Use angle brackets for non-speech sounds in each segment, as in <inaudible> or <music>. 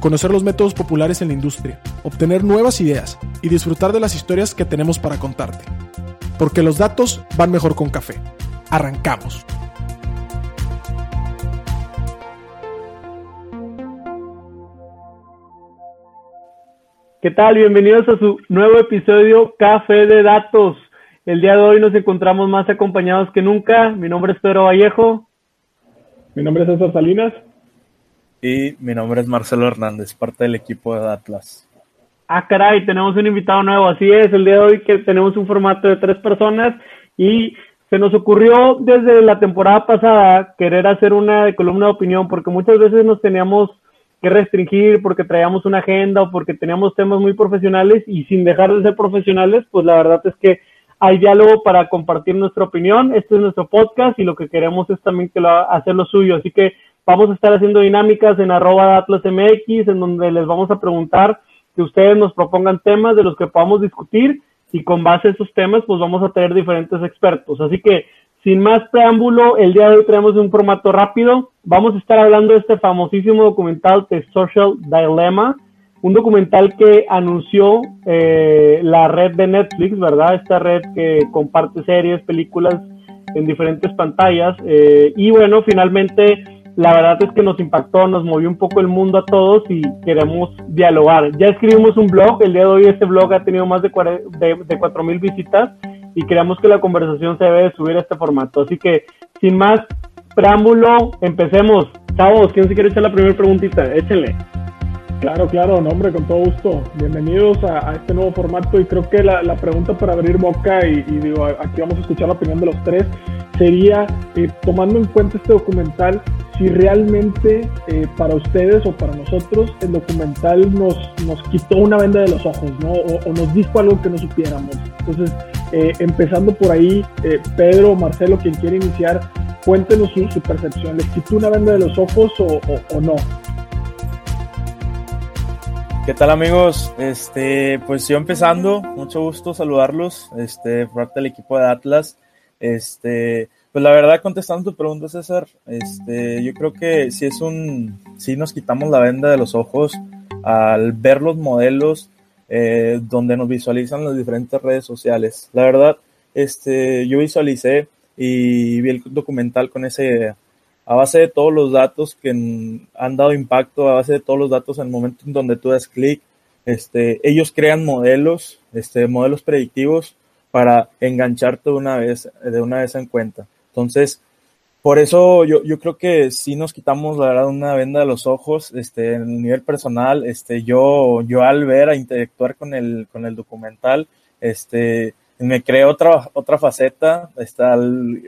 conocer los métodos populares en la industria, obtener nuevas ideas y disfrutar de las historias que tenemos para contarte. Porque los datos van mejor con café. Arrancamos. ¿Qué tal? Bienvenidos a su nuevo episodio Café de Datos. El día de hoy nos encontramos más acompañados que nunca. Mi nombre es Pedro Vallejo. Mi nombre es César Salinas. Y mi nombre es Marcelo Hernández, parte del equipo de Atlas. Ah, caray, tenemos un invitado nuevo. Así es, el día de hoy que tenemos un formato de tres personas y se nos ocurrió desde la temporada pasada querer hacer una columna de opinión porque muchas veces nos teníamos que restringir porque traíamos una agenda o porque teníamos temas muy profesionales y sin dejar de ser profesionales, pues la verdad es que hay diálogo para compartir nuestra opinión. Este es nuestro podcast y lo que queremos es también que lo, hacer lo suyo. Así que Vamos a estar haciendo dinámicas en arroba MX, en donde les vamos a preguntar que ustedes nos propongan temas de los que podamos discutir y con base a esos temas, pues vamos a tener diferentes expertos. Así que, sin más preámbulo, el día de hoy tenemos un formato rápido. Vamos a estar hablando de este famosísimo documental The Social Dilemma, un documental que anunció eh, la red de Netflix, ¿verdad? Esta red que comparte series, películas en diferentes pantallas. Eh, y bueno, finalmente la verdad es que nos impactó, nos movió un poco el mundo a todos y queremos dialogar. Ya escribimos un blog, el día de hoy este blog ha tenido más de, de, 4.000 visitas y creemos que la conversación se debe de subir a este formato. Así que, sin más preámbulo, empecemos. Chavos, ¿quién se quiere echar la primera preguntita? Échenle. Claro, claro, no, con todo gusto. Bienvenidos a, este nuevo formato y creo que la, pregunta para abrir boca y, y, digo, aquí vamos a escuchar la opinión de los tres, sería, eh, tomando en cuenta este documental, si realmente eh, para ustedes o para nosotros el documental nos, nos quitó una venda de los ojos, ¿no? O, nos dijo algo que no supiéramos. Entonces, eh, empezando por ahí, eh, Pedro o Marcelo, quien quiere iniciar, cuéntenos su, percepción. ¿Les quitó una venda de los ojos o, no? ¿Qué tal amigos? Este, pues yo empezando, mucho gusto saludarlos, este, parte del equipo de Atlas. Este, pues la verdad, contestando tu pregunta, César, este, yo creo que si es un, si nos quitamos la venda de los ojos al ver los modelos eh, donde nos visualizan las diferentes redes sociales. La verdad, este, yo visualicé y vi el documental con ese idea. A base de todos los datos que han dado impacto, a base de todos los datos en el momento en donde tú das clic, este, ellos crean modelos, este, modelos predictivos para engancharte de una vez, de una vez en cuenta. Entonces, por eso yo, yo creo que sí nos quitamos la verdad una venda de los ojos, este, en el nivel personal, este, yo, yo al ver a interactuar con el, con el documental, este, me creé otra, otra faceta, este, al,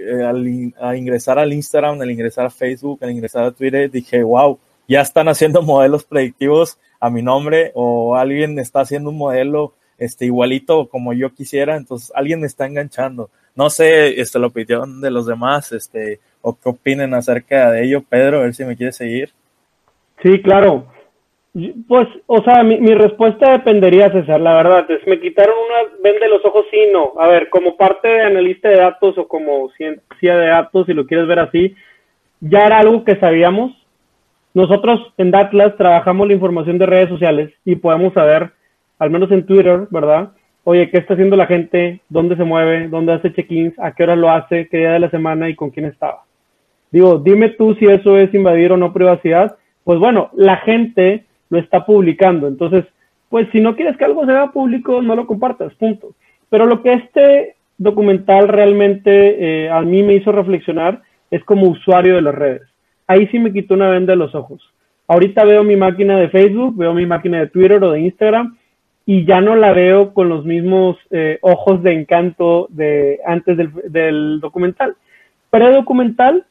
al, ingresar al Instagram, al ingresar a Facebook, al ingresar a Twitter, dije, wow, ya están haciendo <laughs> modelos predictivos a mi nombre o alguien está haciendo un modelo este, igualito como yo quisiera, entonces alguien me está enganchando. No sé este, la opinión de los demás, este, o qué opinen acerca de ello. Pedro, a ver si me quiere seguir. Sí, claro. Pues, o sea, mi, mi respuesta dependería, César, la verdad. Es, me quitaron una venda de los ojos, sí, no. A ver, como parte de analista de datos o como ciencia de datos, si lo quieres ver así, ya era algo que sabíamos. Nosotros en Datlas trabajamos la información de redes sociales y podemos saber, al menos en Twitter, ¿verdad? Oye, ¿qué está haciendo la gente? ¿Dónde se mueve? ¿Dónde hace check-ins? ¿A qué hora lo hace? ¿Qué día de la semana? ¿Y con quién estaba? Digo, dime tú si eso es invadir o no privacidad. Pues bueno, la gente lo está publicando. Entonces, pues si no quieres que algo sea público, no lo compartas, punto. Pero lo que este documental realmente eh, a mí me hizo reflexionar es como usuario de las redes. Ahí sí me quitó una venda de los ojos. Ahorita veo mi máquina de Facebook, veo mi máquina de Twitter o de Instagram y ya no la veo con los mismos eh, ojos de encanto de antes del, del documental. Pre-documental,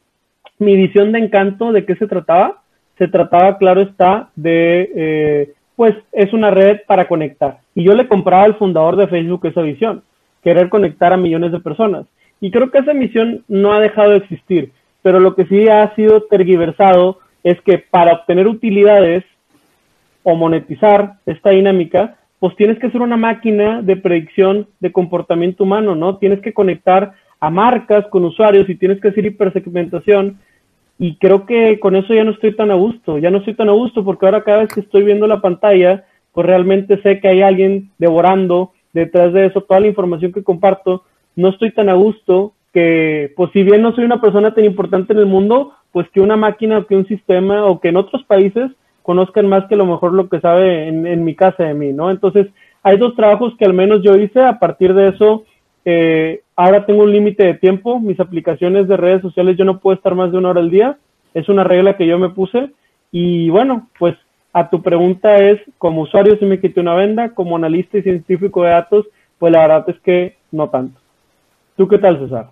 mi visión de encanto, ¿de qué se trataba? Se trataba, claro está, de, eh, pues es una red para conectar. Y yo le compraba al fundador de Facebook esa visión. querer conectar a millones de personas. Y creo que esa misión no ha dejado de existir, pero lo que sí ha sido tergiversado es que para obtener utilidades o monetizar esta dinámica, pues tienes que ser una máquina de predicción de comportamiento humano, ¿no? Tienes que conectar a marcas con usuarios y tienes que hacer hipersegmentación. Y creo que con eso ya no estoy tan a gusto, ya no estoy tan a gusto porque ahora cada vez que estoy viendo la pantalla, pues realmente sé que hay alguien devorando detrás de eso toda la información que comparto. No estoy tan a gusto que, pues si bien no soy una persona tan importante en el mundo, pues que una máquina o que un sistema o que en otros países conozcan más que lo mejor lo que sabe en, mi casa de mí, ¿no? Entonces, hay dos trabajos que al menos yo hice, a partir de eso, eh, ahora tengo un límite de tiempo, mis aplicaciones de redes sociales yo no puedo estar más de una hora al día, es una regla que yo me puse y bueno, pues a tu pregunta es, como usuario si me quité una venda, como analista y científico de datos, pues la verdad es que no tanto. ¿Tú qué tal, César?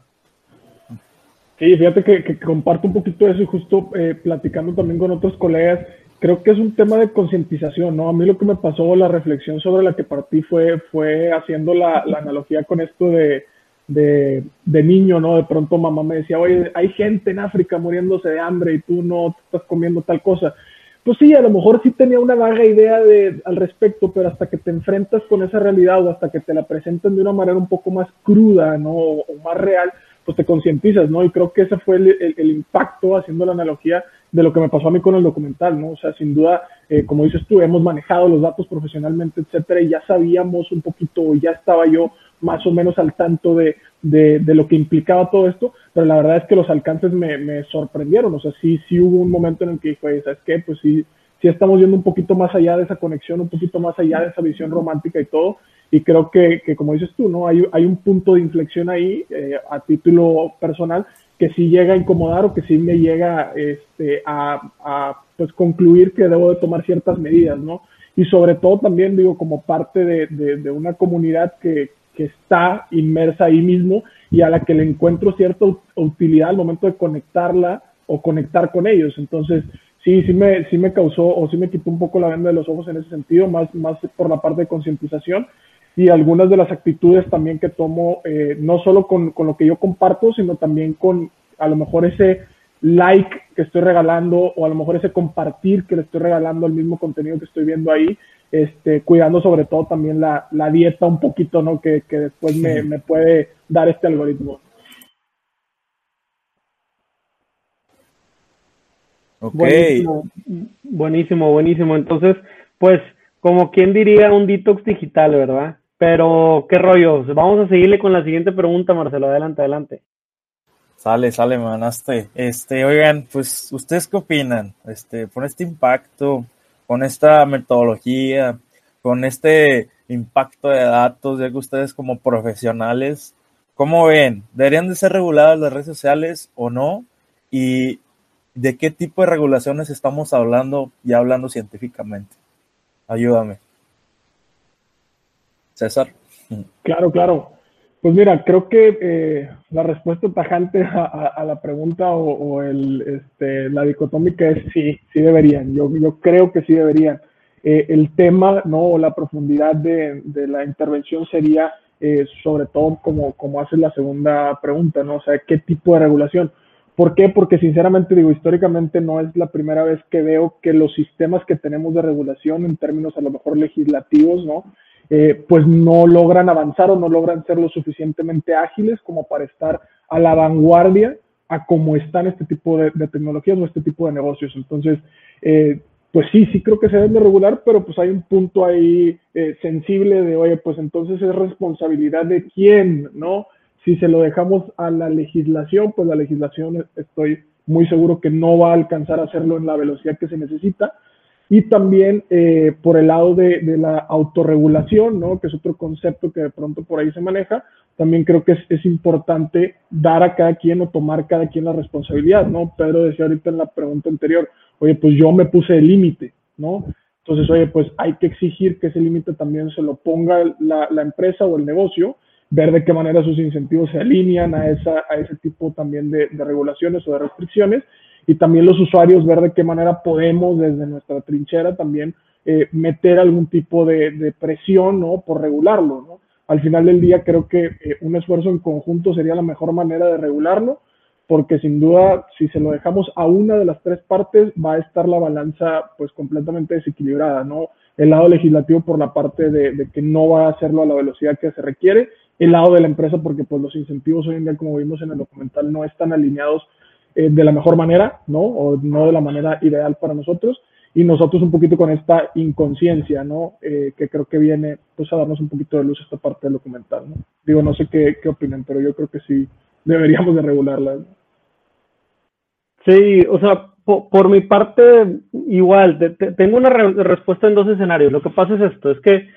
Sí, fíjate que, comparto un poquito eso y justo eh, platicando también con otros colegas, creo que es un tema de concientización, ¿no? A mí lo que me pasó, la reflexión sobre la que partí fue, fue haciendo la, analogía con esto de, de, niño, ¿no? De pronto mamá me decía, oye, hay gente en África muriéndose de hambre y tú no estás comiendo tal cosa. Pues sí, a lo mejor sí tenía una vaga idea de, al respecto, pero hasta que te enfrentas con esa realidad o hasta que te la presentan de una manera un poco más cruda, ¿no? O, más real, pues te concientizas, ¿no? Y creo que ese fue el, impacto, haciendo la analogía, de lo que me pasó a mí con el documental, ¿no? O sea, sin duda, eh, como dices tú, hemos manejado los datos profesionalmente, etcétera, y ya sabíamos un poquito, ya estaba yo más o menos al tanto de, de, de, lo que implicaba todo esto, pero la verdad es que los alcances me, me sorprendieron, o sea, sí, sí hubo un momento en el que dije, ¿sabes qué? Pues sí, sí estamos yendo un poquito más allá de esa conexión, un poquito más allá de esa visión romántica y todo, y creo que, que como dices tú, ¿no? Hay, hay un punto de inflexión ahí, eh, a título personal, que sí llega a incomodar o que sí me llega este, a, a, pues concluir que debo de tomar ciertas medidas, ¿no? Y sobre todo también digo como parte de, de, una comunidad que, que, está inmersa ahí mismo y a la que le encuentro cierta utilidad al momento de conectarla o conectar con ellos. Entonces, sí, sí me, sí me causó o sí me quitó un poco la venda de los ojos en ese sentido, más, más por la parte de concientización y algunas de las actitudes también que tomo, eh, no solo con, con, lo que yo comparto, sino también con a lo mejor ese like que estoy regalando o a lo mejor ese compartir que le estoy regalando al mismo contenido que estoy viendo ahí, este, cuidando sobre todo también la, la dieta un poquito, ¿no? Que, que después me, me puede dar este algoritmo. Okay. Buenísimo, buenísimo, buenísimo. Entonces, pues, como quien diría, un detox digital, ¿verdad? Pero, ¿qué rollo? Vamos a seguirle con la siguiente pregunta, Marcelo. Adelante, adelante. Sale, sale, manaste. Este, oigan, pues, ¿ustedes qué opinan? Este, con este impacto, con esta metodología, con este impacto de datos, ya que ustedes como profesionales, ¿cómo ven? ¿Deberían de ser reguladas las redes sociales o no? ¿Y de qué tipo de regulaciones estamos hablando, ya hablando científicamente? Ayúdame. César. Claro, claro. Pues mira, creo que eh, la respuesta tajante a, la pregunta o, el, este, la dicotómica es sí, sí deberían. Yo, yo creo que sí deberían. Eh, el tema, ¿no? O la profundidad de, la intervención sería eh, sobre todo como, como hace la segunda pregunta, ¿no? O sea, ¿qué tipo de regulación? ¿Por qué? Porque sinceramente digo, históricamente no es la primera vez que veo que los sistemas que tenemos de regulación en términos a lo mejor legislativos, ¿no? Eh, pues no logran avanzar o no logran ser lo suficientemente ágiles como para estar a la vanguardia a cómo están este tipo de, tecnologías o este tipo de negocios. Entonces, eh, pues sí, sí creo que se deben de regular, pero pues hay un punto ahí eh, sensible de, oye, pues entonces es responsabilidad de quién, ¿no? Si se lo dejamos a la legislación, pues la legislación estoy muy seguro que no va a alcanzar a hacerlo en la velocidad que se necesita y también eh, por el lado de, la autorregulación, ¿no? que es otro concepto que de pronto por ahí se maneja, también creo que es, es, importante dar a cada quien o tomar cada quien la responsabilidad, ¿no? Pedro decía ahorita en la pregunta anterior, oye, pues yo me puse el límite, ¿no? Entonces, oye, pues hay que exigir que ese límite también se lo ponga la, empresa o el negocio, ver de qué manera sus incentivos se alinean a, esa, a ese tipo también de regulaciones o de restricciones y también los usuarios ver de qué manera podemos desde nuestra trinchera también eh, meter algún tipo de, presión, ¿no? Por regularlo, al final del día creo que eh, un esfuerzo en conjunto sería la mejor manera de regularlo, porque sin duda si se lo dejamos a una de las tres partes va a estar la balanza pues completamente desequilibrada, ¿no? El lado legislativo por la parte de, que no va a hacerlo a la velocidad que se requiere, el lado de la empresa porque pues los incentivos hoy en día como vimos en el documental no están alineados eh, de la mejor manera, ¿no? O no de la manera ideal para nosotros y nosotros un poquito con esta inconsciencia, ¿no? Eh, que creo que viene pues a darnos un poquito de luz esta parte del documental, ¿no? Digo, no sé qué, qué opinan, pero yo creo que sí deberíamos de regularla. Sí, o sea, por, mi parte, igual, tengo una respuesta en dos escenarios. Lo que pasa es esto, es que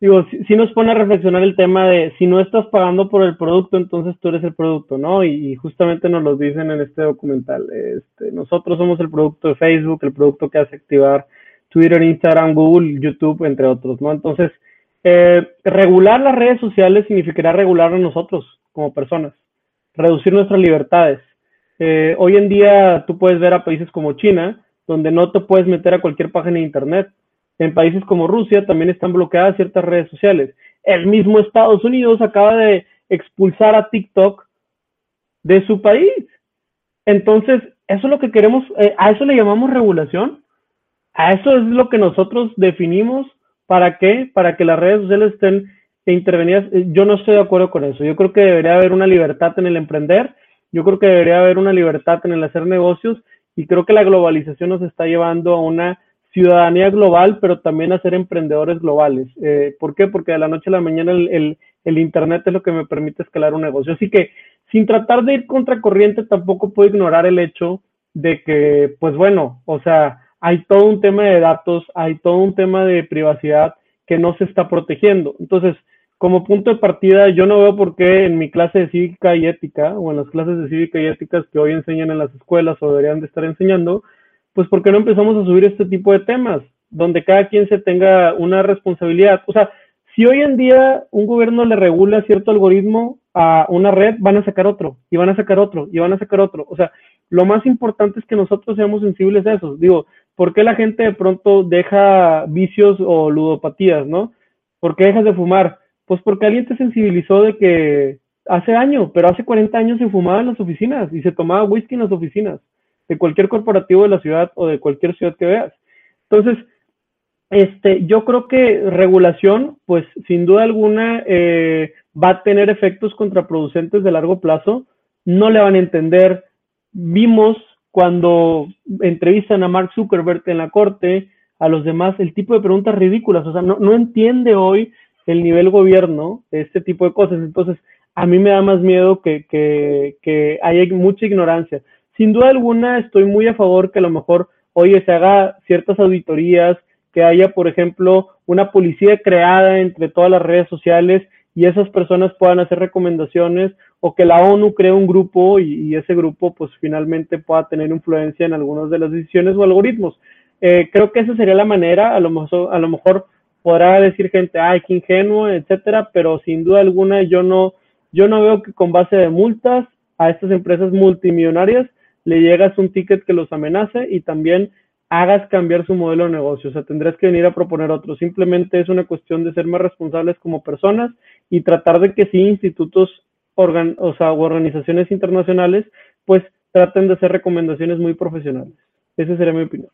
digo, si, nos pone a reflexionar el tema de si no estás pagando por el producto, entonces tú eres el producto, ¿no? Y, justamente nos lo dicen en este documental. Este, nosotros somos el producto de Facebook, el producto que hace activar Twitter, Instagram, Google, YouTube, entre otros, ¿no? Entonces, eh, regular las redes sociales significará regular a nosotros como personas, reducir nuestras libertades. Eh, hoy en día tú puedes ver a países como China, donde no te puedes meter a cualquier página de Internet en países como Rusia también están bloqueadas ciertas redes sociales. El mismo Estados Unidos acaba de expulsar a TikTok de su país. Entonces, eso es lo que queremos, eh, a eso le llamamos regulación. A eso es lo que nosotros definimos. ¿Para qué? Para que las redes sociales estén intervenidas. Eh, yo no estoy de acuerdo con eso. Yo creo que debería haber una libertad en el emprender. Yo creo que debería haber una libertad en el hacer negocios. Y creo que la globalización nos está llevando a una ciudadanía global, pero también a ser emprendedores globales. Eh, ¿Por qué? Porque de la noche a la mañana el, Internet es lo que me permite escalar un negocio. Así que sin tratar de ir contracorriente, tampoco puedo ignorar el hecho de que, pues bueno, o sea, hay todo un tema de datos, hay todo un tema de privacidad que no se está protegiendo. Entonces, como punto de partida, yo no veo por qué en mi clase de cívica y ética, o en las clases de cívica y éticas que hoy enseñan en las escuelas o deberían de estar enseñando, pues ¿por qué no empezamos a subir este tipo de temas? Donde cada quien se tenga una responsabilidad. O sea, si hoy en día un gobierno le regula cierto algoritmo a una red, van a sacar otro, y van a sacar otro, y van a sacar otro. O sea, lo más importante es que nosotros seamos sensibles a eso. Digo, ¿por qué la gente de pronto deja vicios o ludopatías, no? ¿Por qué dejas de fumar? Pues porque alguien te sensibilizó de que hace años, pero hace 40 años se fumaba en las oficinas y se tomaba whisky en las oficinas de cualquier corporativo de la ciudad o de cualquier ciudad que veas. Entonces, este, yo creo que regulación, pues sin duda alguna, eh, va a tener efectos contraproducentes de largo plazo. No le van a entender. Vimos cuando entrevistan a Mark Zuckerberg en la corte, a los demás, el tipo de preguntas ridículas. O sea, no, no entiende hoy el nivel gobierno este tipo de cosas. Entonces, a mí me da más miedo que, que, que haya mucha ignorancia sin duda alguna estoy muy a favor que a lo mejor, oye, se haga ciertas auditorías, que haya, por ejemplo, una policía creada entre todas las redes sociales y esas personas puedan hacer recomendaciones o que la ONU cree un grupo y, ese grupo pues finalmente pueda tener influencia en algunas de las decisiones o algoritmos. Eh, creo que esa sería la manera, a lo mejor, a lo mejor podrá decir gente, ay, qué ingenuo, etcétera, pero sin duda alguna yo no, yo no veo que con base de multas a estas empresas multimillonarias le llegas un ticket que los amenace y también hagas cambiar su modelo de negocio. O sea, tendrás que venir a proponer otro. Simplemente es una cuestión de ser más responsables como personas y tratar de que sí institutos organ o, sea, organizaciones internacionales pues traten de hacer recomendaciones muy profesionales. Esa sería mi opinión.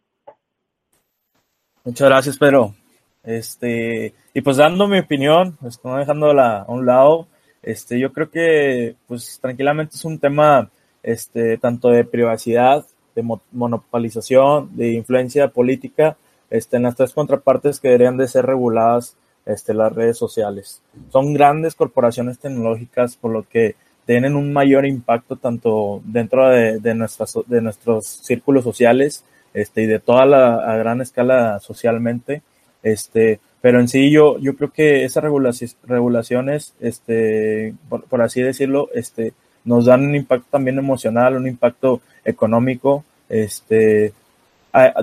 Muchas gracias, Pedro. Este, y pues dando mi opinión, pues no dejándola a un lado, este, yo creo que pues tranquilamente es un tema este, tanto de privacidad, de monopolización, de influencia política, este, en las tres contrapartes que deberían de ser reguladas este, las redes sociales. Son grandes corporaciones tecnológicas, por lo que tienen un mayor impacto tanto dentro de, de, nuestras, de nuestros círculos sociales este, y de toda la a gran escala socialmente. Este, pero en sí yo, yo creo que esas regulaciones, este, por, por así decirlo, este, nos dan un impacto también emocional, un impacto económico. Este,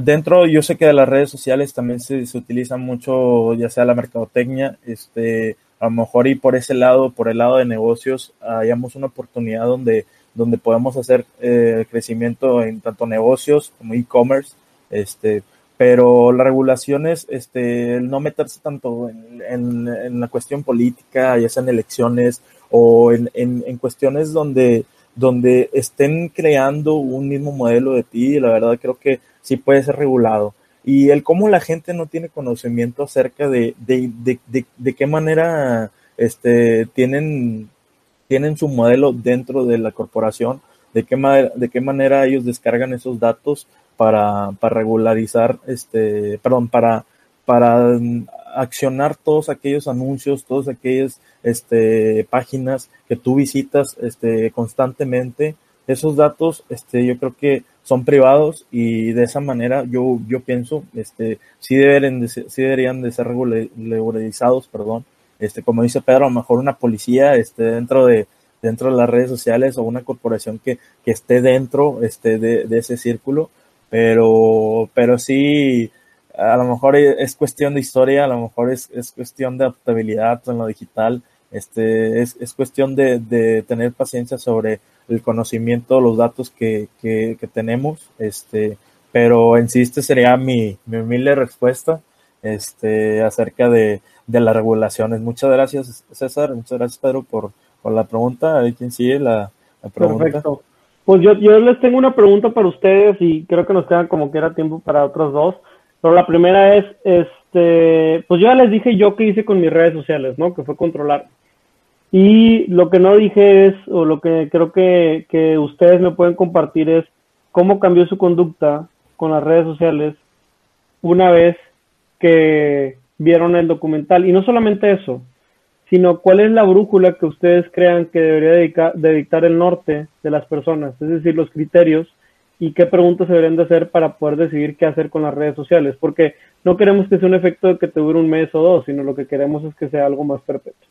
dentro, yo sé que de las redes sociales también se, se utiliza mucho, ya sea la mercadotecnia, este, a lo mejor y por ese lado, por el lado de negocios, hayamos una oportunidad donde, donde podemos hacer eh, crecimiento en tanto negocios como e-commerce, este, pero la regulación es este, el no meterse tanto en, en, la cuestión política, ya sea en elecciones o en, en, cuestiones donde, donde estén creando un mismo modelo de ti, la verdad creo que sí puede ser regulado. Y el cómo la gente no tiene conocimiento acerca de, de, de, de qué manera este, tienen, tienen su modelo dentro de la corporación, de qué, de qué manera ellos descargan esos datos para, para regularizar, este, perdón, para, para accionar todos aquellos anuncios, todas aquellas este, páginas que tú visitas este, constantemente. Esos datos, este, yo creo que son privados y de esa manera yo, yo pienso, este, sí, deben de sí deberían de ser regularizados, perdón. Este, como dice Pedro, a lo mejor una policía este, dentro de, dentro de las redes sociales o una corporación que, esté dentro este, de ese círculo pero, pero sí, a lo mejor es cuestión de historia, a lo mejor es, es cuestión de adaptabilidad en lo digital, este, es, es cuestión de, de, tener paciencia sobre el conocimiento, los datos que, que, que tenemos, este, pero en sí este sería mi, mi humilde respuesta este, acerca de, de las regulaciones. Muchas gracias, César, muchas gracias, Pedro, por, por la pregunta. Ahí quien sigue la, la pregunta. Perfecto. Pues yo, yo les tengo una pregunta para ustedes y creo que nos queda como que era tiempo para otros dos. Pero la primera es, este, pues ya les dije yo qué hice con mis redes sociales, ¿no? Que fue controlar. Y lo que no dije es, o lo que creo que, que ustedes me pueden compartir es cómo cambió su conducta con las redes sociales una vez que vieron el documental. Y no solamente eso, sino cuál es la brújula que ustedes crean que debería dedicar, de dictar el norte de las personas, es decir, los criterios y qué preguntas se deberían de hacer para poder decidir qué hacer con las redes sociales, porque no queremos que sea un efecto de que te dure un mes o dos, sino lo que queremos es que sea algo más perpetuo.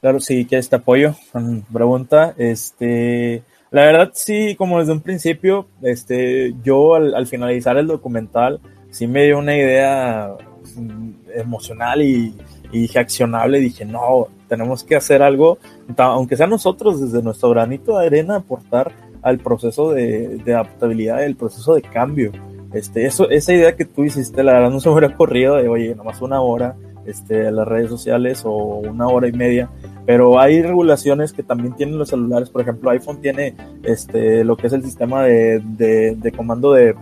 Claro, sí, que este apoyo pregunta. Este, la verdad, sí, como desde un principio, este, yo al finalizar el documental, sí me dio una idea emocional y, dije accionable, dije, no, tenemos que hacer algo, aunque sea nosotros desde nuestro granito de arena, aportar al proceso de, adaptabilidad, el proceso de cambio. Este, eso, esa idea que tú hiciste, la verdad no se me hubiera ocurrido de, oye, nomás una hora este, las redes sociales o una hora y media, pero hay regulaciones que también tienen los celulares, por ejemplo, iPhone tiene este, lo que es el sistema de, de comando de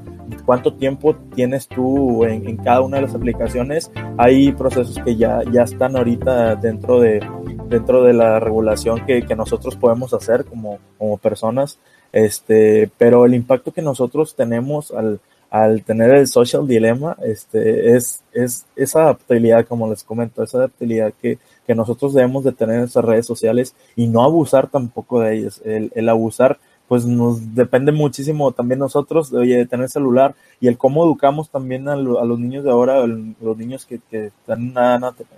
cuánto tiempo tienes tú en, cada una de las aplicaciones. Hay procesos que ya, ya están ahorita dentro de, dentro de la regulación que, que nosotros podemos hacer como, como personas. Este, pero el impacto que nosotros tenemos al, al tener el social dilema, este, es, es esa adaptabilidad, como les comento, esa adaptabilidad que, que nosotros debemos de tener en nuestras redes sociales y no abusar tampoco de ellas. El, el abusar pues nos depende muchísimo también nosotros de, tener celular y el cómo educamos también a, los niños de ahora, los niños que, están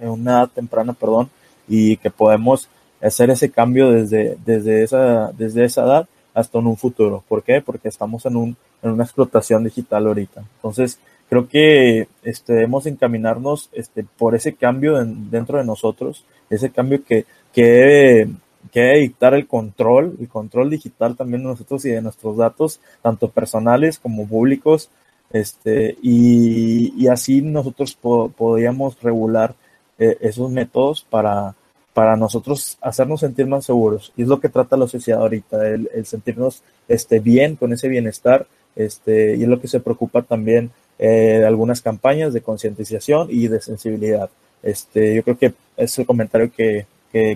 en una, edad, temprana, perdón, y que podemos hacer ese cambio desde, desde, esa, desde esa edad hasta en un futuro. ¿Por qué? Porque estamos en, un, en una explotación digital ahorita. Entonces, creo que este, debemos encaminarnos este, por ese cambio dentro de nosotros, ese cambio que, que que dictar el control, el control digital también de nosotros y de nuestros datos, tanto personales como públicos, este, y, así nosotros podríamos regular eh, esos métodos para, para nosotros hacernos sentir más seguros. Y es lo que trata la sociedad ahorita, el, sentirnos este, bien con ese bienestar, este, y es lo que se preocupa también eh, algunas campañas de concientización y de sensibilidad. Este, yo creo que es el comentario que,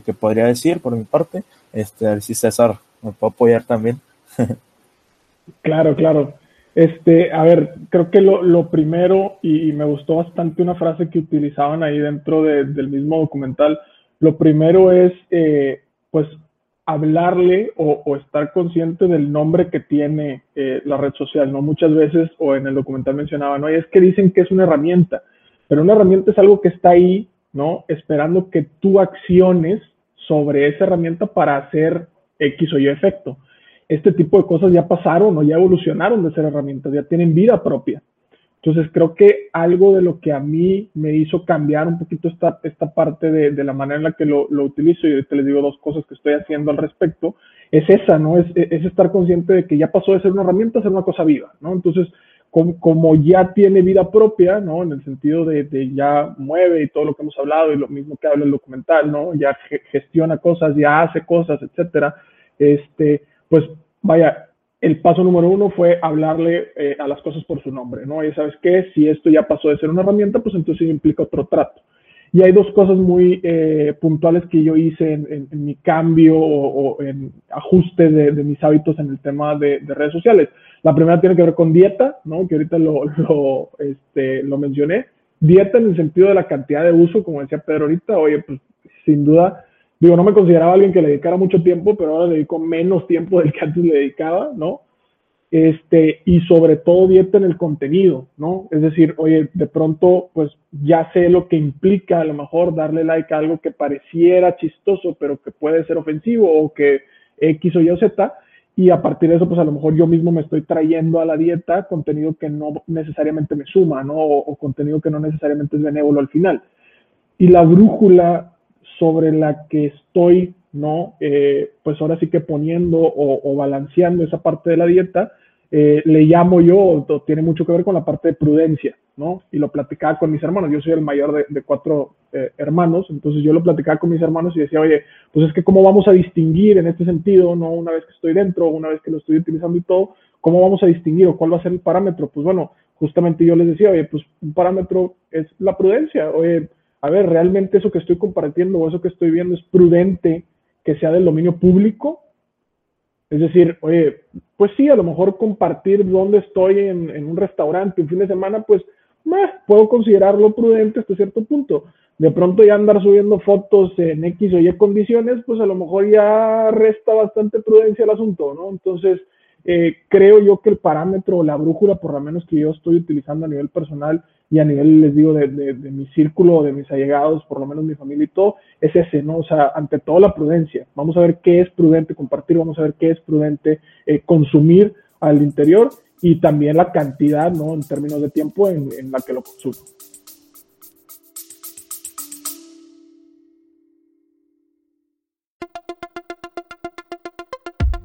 que, podría decir por mi parte. Este, a ver si César me puede apoyar también. <laughs> claro, claro. Este, a ver, creo que lo, lo primero, y, me gustó bastante una frase que utilizaban ahí dentro del mismo documental, lo primero es, eh, pues, hablarle o, estar consciente del nombre que tiene eh, la red social, ¿no? Muchas veces, o en el documental mencionaban, no, es que dicen que es una herramienta, pero una herramienta es algo que está ahí ¿no? Esperando que tú acciones sobre esa herramienta para hacer X o Y efecto. Este tipo de cosas ya pasaron o ya evolucionaron de ser herramientas, ya tienen vida propia. Entonces creo que algo de lo que a mí me hizo cambiar un poquito esta, esta parte de, la manera en la que lo, lo utilizo, y te les digo dos cosas que estoy haciendo al respecto, es esa, ¿no? Es, es, estar consciente de que ya pasó de ser una herramienta a ser una cosa viva, ¿no? Entonces, como, ya tiene vida propia, ¿no? En el sentido de, de, ya mueve y todo lo que hemos hablado y lo mismo que habla el documental, ¿no? Ya gestiona cosas, ya hace cosas, etcétera. Este, pues vaya, el paso número uno fue hablarle eh, a las cosas por su nombre, ¿no? Y sabes qué, si esto ya pasó de ser una herramienta, pues entonces implica otro trato. Y hay dos cosas muy eh, puntuales que yo hice en, mi cambio o, en ajuste de, mis hábitos en el tema de, redes sociales. La primera tiene que ver con dieta, ¿no? que ahorita lo, lo, este, lo mencioné. Dieta en el sentido de la cantidad de uso, como decía Pedro ahorita, oye, pues sin duda, digo, no me consideraba alguien que le dedicara mucho tiempo, pero ahora le dedico menos tiempo del que antes le dedicaba, ¿no? Este, y sobre todo dieta en el contenido, ¿no? Es decir, oye, de pronto, pues ya sé lo que implica a lo mejor darle like a algo que pareciera chistoso, pero que puede ser ofensivo o que X o Y o Z, y a partir de eso, pues a lo mejor yo mismo me estoy trayendo a la dieta contenido que no necesariamente me suma, ¿no? O, contenido que no necesariamente es benévolo al final. Y la brújula sobre la que estoy, ¿no? Eh, pues ahora sí que poniendo o, o balanceando esa parte de la dieta, eh, le llamo yo, tiene mucho que ver con la parte de prudencia, ¿no? Y lo platicaba con mis hermanos, yo soy el mayor de, cuatro eh, hermanos, entonces yo lo platicaba con mis hermanos y decía, oye, pues es que cómo vamos a distinguir en este sentido, ¿no? Una vez que estoy dentro, una vez que lo estoy utilizando y todo, ¿cómo vamos a distinguir o cuál va a ser el parámetro? Pues bueno, justamente yo les decía, oye, pues un parámetro es la prudencia, oye, a ver, realmente eso que estoy compartiendo o eso que estoy viendo es prudente que sea del dominio público es decir, oye, pues sí, a lo mejor compartir dónde estoy en, un restaurante un fin de semana, pues puedo considerarlo prudente hasta cierto punto. De pronto ya andar subiendo fotos en X o Y condiciones, pues a lo mejor ya resta bastante prudencia al asunto, ¿no? Entonces, eh, creo yo que el parámetro o la brújula, por lo menos que yo estoy utilizando a nivel personal, y a nivel, les digo, de, mi círculo, de mis allegados, por lo menos mi familia y todo, es ese, ¿no? O sea, ante todo la prudencia. Vamos a ver qué es prudente compartir, vamos a ver qué es prudente eh, consumir al interior y también la cantidad, ¿no? En términos de tiempo en, en la que lo consumo.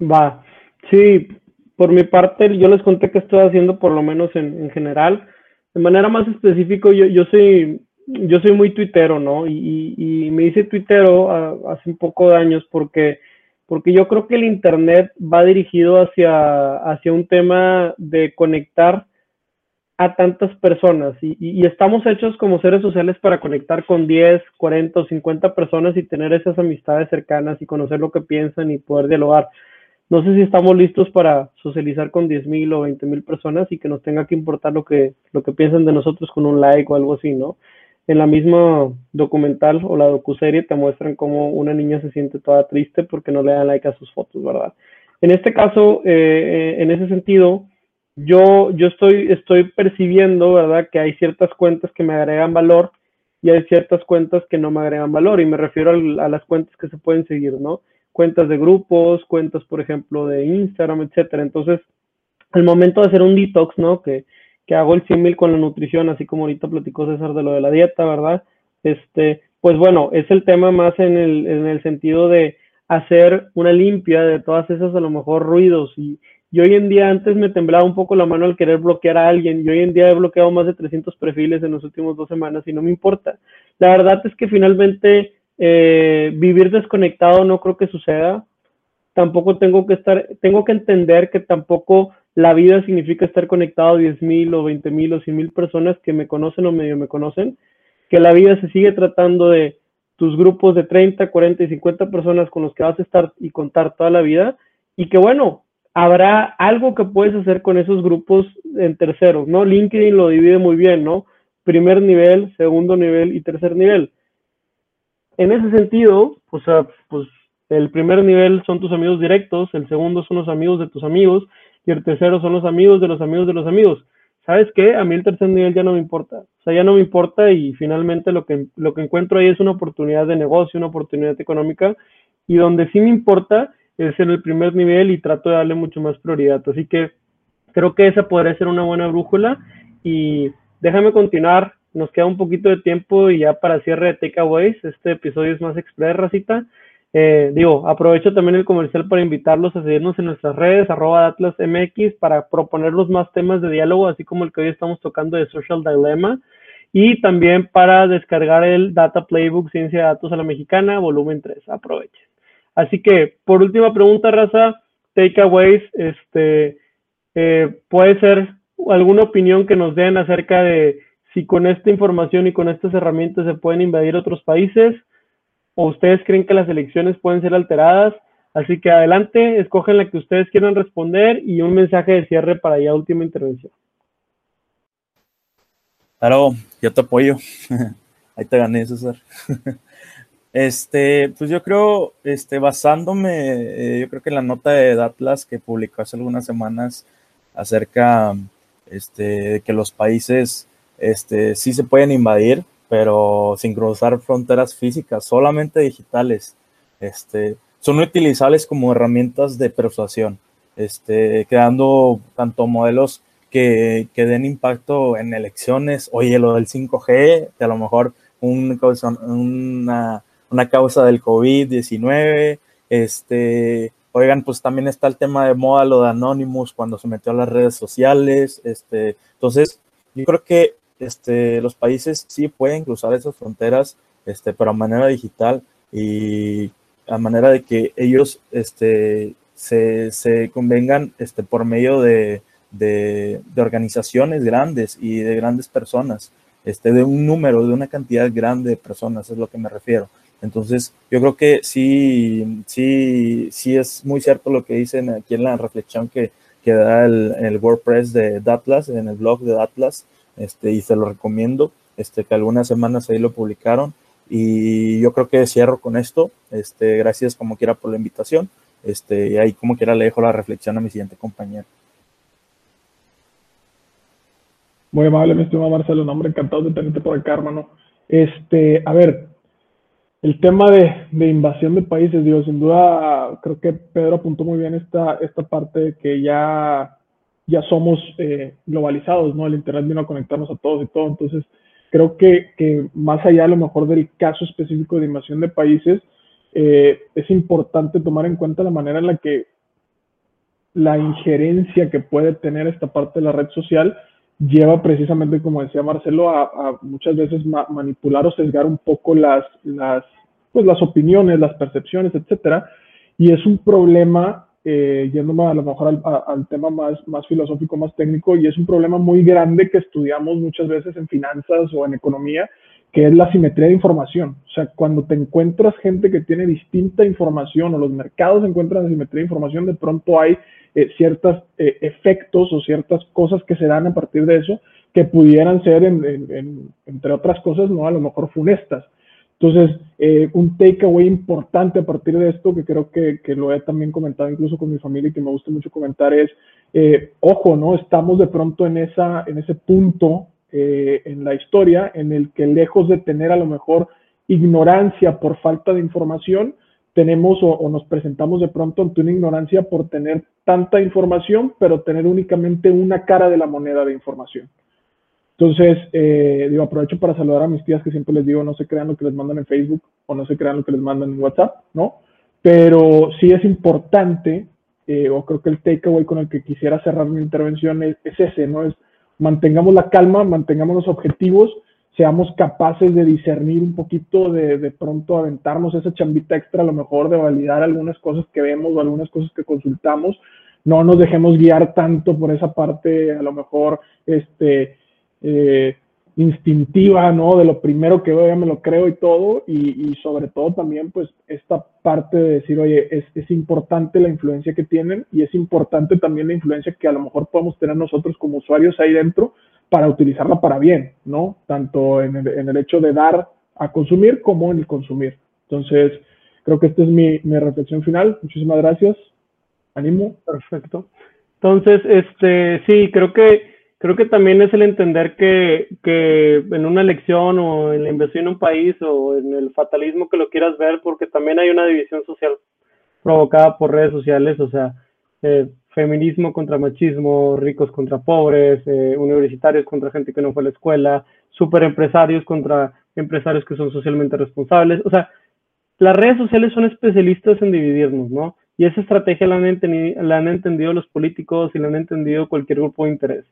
Va, sí, por mi parte yo les conté que estoy haciendo por lo menos en, general. De manera más específica, yo, yo soy yo soy muy tuitero, ¿no? Y, y, me hice tuitero ah, hace un poco de años porque, porque yo creo que el Internet va dirigido hacia, hacia un tema de conectar a tantas personas y, y, estamos hechos como seres sociales para conectar con 10, 40 o 50 personas y tener esas amistades cercanas y conocer lo que piensan y poder dialogar. No sé si estamos listos para socializar con 10.000 o 20.000 personas y que nos tenga que importar lo que, lo que piensan de nosotros con un like o algo así, ¿no? En la misma documental o la docuserie te muestran cómo una niña se siente toda triste porque no le dan like a sus fotos, ¿verdad? En este caso, eh, en ese sentido, yo, yo estoy, estoy percibiendo, ¿verdad? Que hay ciertas cuentas que me agregan valor y hay ciertas cuentas que no me agregan valor y me refiero a las cuentas que se pueden seguir, ¿no? Cuentas de grupos, cuentas, por ejemplo, de Instagram, etcétera. Entonces, al momento de hacer un detox, ¿no? Que, que hago el símil con la nutrición, así como ahorita platicó César de lo de la dieta, ¿verdad? Este, pues bueno, es el tema más en el, en el sentido de hacer una limpia de todas esas a lo mejor ruidos y, y hoy en día antes me temblaba un poco la mano al querer bloquear a alguien y hoy en día he bloqueado más de 300 perfiles en los últimos dos semanas y no me importa. La verdad es que finalmente eh, vivir desconectado no creo que suceda. tampoco tengo que estar, tengo que entender que tampoco la vida significa estar conectado a 10 mil o 20 mil o 100 mil personas que me conocen o medio me conocen, que la vida se sigue tratando de tus grupos de 30, 40 y 50 personas con los que vas a estar y contar toda la vida y que bueno, habrá algo que puedes hacer con esos grupos en tercero, ¿no? LinkedIn lo divide muy bien, ¿no? Primer nivel, segundo nivel y tercer nivel. En ese sentido, pues el primer nivel son tus amigos directos, el segundo son los amigos de tus amigos y el tercero son los amigos de los amigos de los amigos. ¿Sabes qué? A mí el tercer nivel ya no me importa. O sea, ya no me importa y finalmente lo que, lo que encuentro ahí es una oportunidad de negocio, una oportunidad económica y donde sí me importa es en el primer nivel y trato de darle mucho más prioridad. Así que creo que esa podría ser una buena brújula. Y déjame continuar, nos queda un poquito de tiempo y ya para cierre de Takeaways, este episodio es más express, racita. Eh, digo, aprovecho también el comercial para invitarlos a seguirnos en nuestras redes, arroba MX, para proponerlos más temas de diálogo, así como el que hoy estamos tocando de Social Dilemma, y también para descargar el Data Playbook Ciencia de Datos a la Mexicana, volumen 3. Aprovechen. Así que, por última pregunta, Raza, takeaways, este, eh, puede ser alguna opinión que nos den acerca de si con esta información y con estas herramientas se pueden invadir otros países o ustedes creen que las elecciones pueden ser alteradas. Así que adelante, escogen la que ustedes quieran responder y un mensaje de cierre para ya última intervención. Claro, yo te apoyo. <laughs> Ahí te gané, César. <laughs> Este, pues yo creo, este, basándome, eh, yo creo que la nota de Atlas que publicó hace algunas semanas acerca, este, de que los países, este, sí se pueden invadir, pero sin cruzar fronteras físicas, solamente digitales, este, son utilizables como herramientas de persuasión, este, creando tanto modelos que, que den impacto en elecciones, oye, lo del 5G, que a lo mejor un, una una causa del COVID-19. Este, oigan, pues también está el tema de moda, lo de Anonymous cuando se metió a las redes sociales. Este, entonces, yo creo que este, los países sí pueden cruzar esas fronteras, este, pero a manera digital y a manera de que ellos este, se, convengan este, por medio de, organizaciones grandes y de grandes personas, este, de un número, de una cantidad grande de personas, es lo que me refiero. Entonces, yo creo que sí, sí, sí es muy cierto lo que dicen aquí en la reflexión que, que da el, el WordPress de Datlas, en el blog de Datlas, este, y se lo recomiendo, este, que algunas semanas ahí lo publicaron. Y yo creo que cierro con esto. Este, gracias como quiera por la invitación. Este, y ahí como quiera le dejo la reflexión a mi siguiente compañero. Muy amable, mi estimado Marcelo, nombre encantado de tenerte por acá, hermano. Este, a ver, el tema de, invasión de países, digo, sin duda, creo que Pedro apuntó muy bien esta, esta parte de que ya, ya somos eh, globalizados, ¿no? El Internet vino a conectarnos a todos y todo. Entonces, creo que, más allá a lo mejor del caso específico de invasión de países, eh, es importante tomar en cuenta la manera en la que la injerencia que puede tener esta parte de la red social lleva precisamente, como decía Marcelo, a, muchas veces manipular o sesgar un poco las, las, pues las opiniones, las percepciones, etcétera. Y es un problema, eh, yéndome a lo mejor al, tema más, más filosófico, más técnico, y es un problema muy grande que estudiamos muchas veces en finanzas o en economía, que es la simetría de información. O sea, cuando te encuentras gente que tiene distinta información o los mercados encuentran simetría de información, de pronto hay eh, ciertos eh, efectos o ciertas cosas que se dan a partir de eso que pudieran ser, entre otras cosas, no a lo mejor funestas. Entonces, eh, un takeaway importante a partir de esto, que creo que, que, lo he también comentado incluso con mi familia y que me gusta mucho comentar, es, ojo, ¿no? Estamos de pronto en, esa, en ese punto en la historia en el que lejos de tener a lo mejor ignorancia por falta de información, tenemos o, nos presentamos de pronto ante una ignorancia por tener tanta información, pero tener únicamente una cara de la moneda de información. Entonces, eh, digo, aprovecho para saludar a mis tías que siempre les digo, no se crean lo que les mandan en Facebook o no se crean lo que les mandan en WhatsApp, ¿no? Pero sí es importante, eh, o creo que el takeaway con el que quisiera cerrar mi intervención es, es ese, ¿no? Es mantengamos la calma, mantengamos los objetivos, seamos capaces de discernir un poquito, de, de pronto aventarnos esa chambita extra, a lo mejor de validar algunas cosas que vemos o algunas cosas que consultamos, no nos dejemos guiar tanto por esa parte, a lo mejor, este, eh, instintiva, ¿no? De lo primero que veo, ya me lo creo y todo, y, sobre todo también, pues, esta parte de decir, oye, es, importante la influencia que tienen y es importante también la influencia que a lo mejor podemos tener nosotros como usuarios ahí dentro para utilizarla para bien, ¿no? Tanto en el, en el hecho de dar a consumir como en el consumir. Entonces, creo que esta es mi, mi reflexión final. Muchísimas gracias. Animo. Perfecto. Entonces, este, sí, creo que creo que también es el entender que, que en una elección o en la inversión en un país o en el fatalismo que lo quieras ver, porque también hay una división social provocada por redes sociales, o sea, eh, feminismo contra machismo, ricos contra pobres, eh, universitarios contra gente que no fue a la escuela, superempresarios contra empresarios que son socialmente responsables. O sea, las redes sociales son especialistas en dividirnos, ¿no? Y esa estrategia la han, la han entendido los políticos y la han entendido cualquier grupo de interés.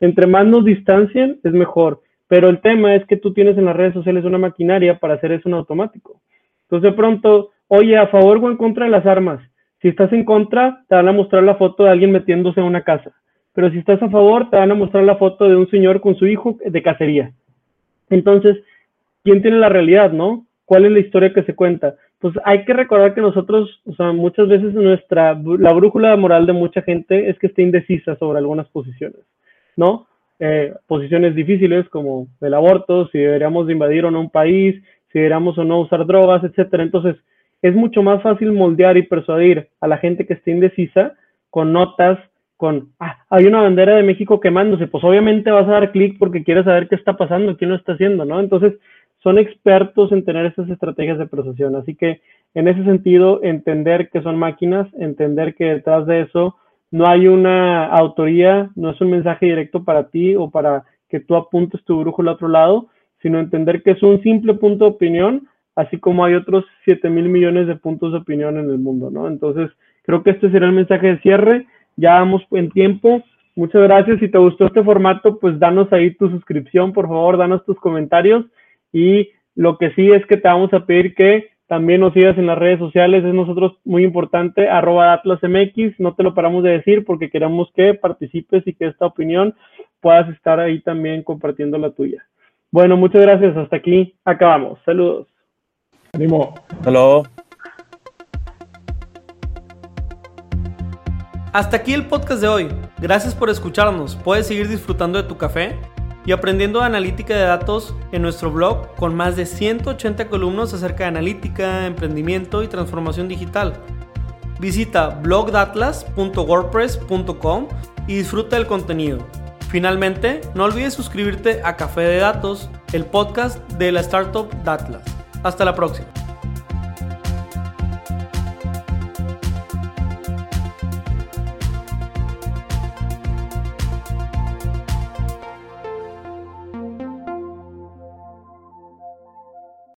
Entre más nos distancien, es mejor. Pero el tema es que tú tienes en las redes sociales una maquinaria para hacer eso en automático. Entonces, de pronto, oye, a favor o en contra de las armas. Si estás en contra, te van a mostrar la foto de alguien metiéndose en una casa. Pero si estás a favor, te van a mostrar la foto de un señor con su hijo de cacería. Entonces, ¿quién tiene la realidad, no? ¿Cuál es la historia que se cuenta? Pues hay que recordar que nosotros, o sea, muchas veces nuestra, la brújula moral de mucha gente es que esté indecisa sobre algunas posiciones, ¿no? Eh, posiciones difíciles como el aborto, si deberíamos invadir o no un país, si deberíamos o no usar drogas, etcétera. Entonces, es mucho más fácil moldear y persuadir a la gente que esté indecisa con notas, con, ah, hay una bandera de México quemándose, pues obviamente vas a dar clic porque quieres saber qué está pasando, quién lo está haciendo, ¿no? Entonces, son expertos en tener esas estrategias de persuasión. Así que, en ese sentido, entender que son máquinas, entender que detrás de eso no hay una autoría, no es un mensaje directo para ti o para que tú apuntes tu brújula al otro lado, sino entender que es un simple punto de opinión, así como hay otros 7 mil millones de puntos de opinión en el mundo, ¿no? Entonces, creo que este será el mensaje de cierre. Ya vamos en tiempo. Muchas gracias. Si te gustó este formato, pues danos ahí tu suscripción, por favor, danos tus comentarios. Y lo que sí es que te vamos a pedir que también nos sigas en las redes sociales, es nosotros muy importante, arroba AtlasMX, no te lo paramos de decir porque queremos que participes y que esta opinión puedas estar ahí también compartiendo la tuya. Bueno, muchas gracias, hasta aquí acabamos. Saludos. Ánimo. Hasta Hasta aquí el podcast de hoy. Gracias por escucharnos. Puedes seguir disfrutando de tu café y aprendiendo analítica de datos en nuestro blog con más de 180 columnas acerca de analítica, emprendimiento y transformación digital. Visita blogdatlas.wordpress.com y disfruta del contenido. Finalmente, no olvides suscribirte a Café de Datos, el podcast de la startup Datlas. Hasta la próxima.